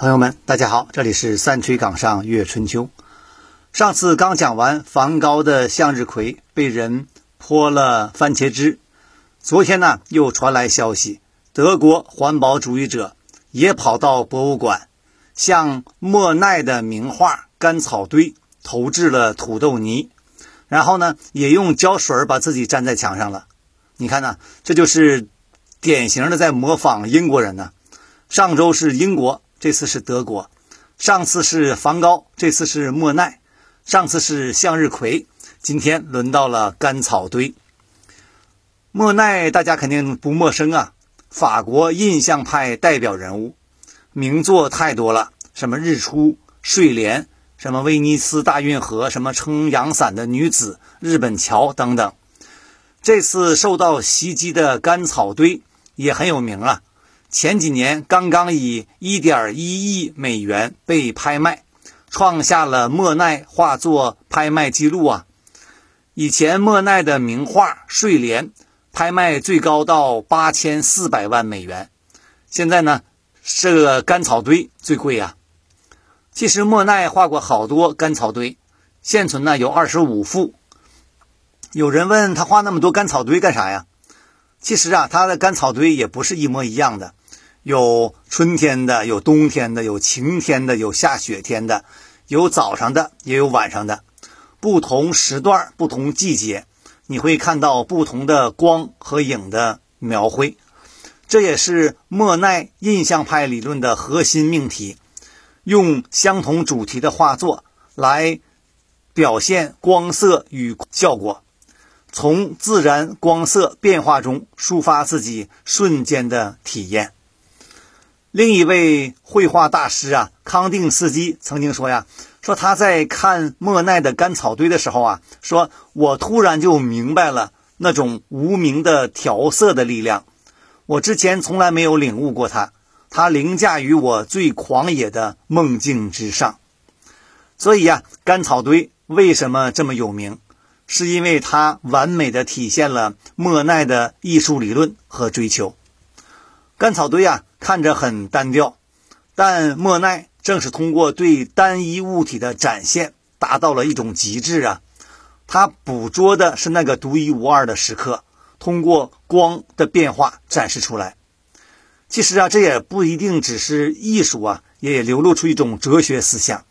朋友们，大家好，这里是三吹岗上阅春秋。上次刚讲完梵高的向日葵被人泼了番茄汁，昨天呢又传来消息，德国环保主义者也跑到博物馆，向莫奈的名画《干草堆》投掷了土豆泥，然后呢也用胶水把自己粘在墙上了。你看呢，这就是典型的在模仿英国人呢。上周是英国。这次是德国，上次是梵高，这次是莫奈，上次是向日葵，今天轮到了干草堆。莫奈大家肯定不陌生啊，法国印象派代表人物，名作太多了，什么日出、睡莲，什么威尼斯大运河，什么撑阳伞的女子，日本桥等等。这次受到袭击的干草堆也很有名啊。前几年刚刚以1.1亿美元被拍卖，创下了莫奈画作拍卖记录啊！以前莫奈的名画《睡莲》拍卖最高到八千四百万美元，现在呢，这个干草堆最贵啊！其实莫奈画过好多干草堆，现存呢有二十五幅。有人问他画那么多干草堆干啥呀？其实啊，他的干草堆也不是一模一样的。有春天的，有冬天的，有晴天的，有下雪天的，有早上的，也有晚上的。不同时段、不同季节，你会看到不同的光和影的描绘。这也是莫奈印象派理论的核心命题：用相同主题的画作来表现光色与效果，从自然光色变化中抒发自己瞬间的体验。另一位绘画大师啊，康定斯基曾经说呀：“说他在看莫奈的干草堆的时候啊，说我突然就明白了那种无名的调色的力量，我之前从来没有领悟过它，它凌驾于我最狂野的梦境之上。所以呀，干草堆为什么这么有名？是因为它完美的体现了莫奈的艺术理论和追求。干草堆啊。”看着很单调，但莫奈正是通过对单一物体的展现，达到了一种极致啊！他捕捉的是那个独一无二的时刻，通过光的变化展示出来。其实啊，这也不一定只是艺术啊，也流露出一种哲学思想，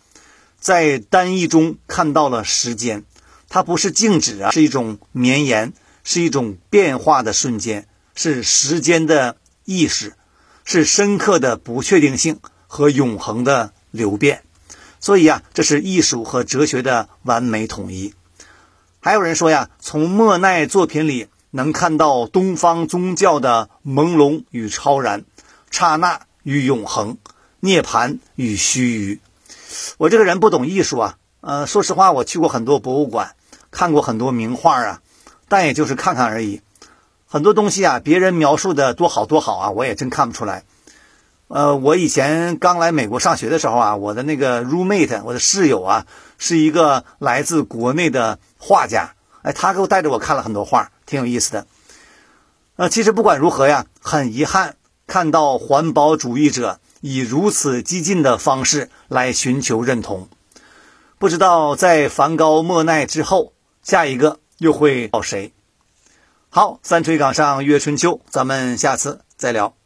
在单一中看到了时间，它不是静止啊，是一种绵延，是一种变化的瞬间，是时间的意识。是深刻的不确定性和永恒的流变，所以呀，这是艺术和哲学的完美统一。还有人说呀，从莫奈作品里能看到东方宗教的朦胧与超然，刹那与永恒，涅槃与须臾。我这个人不懂艺术啊，呃，说实话，我去过很多博物馆，看过很多名画啊，但也就是看看而已。很多东西啊，别人描述的多好多好啊，我也真看不出来。呃，我以前刚来美国上学的时候啊，我的那个 roommate，我的室友啊，是一个来自国内的画家。哎，他给我带着我看了很多画，挺有意思的。呃，其实不管如何呀，很遗憾看到环保主义者以如此激进的方式来寻求认同。不知道在梵高、莫奈之后，下一个又会到谁？好，三锤岗上阅春秋，咱们下次再聊。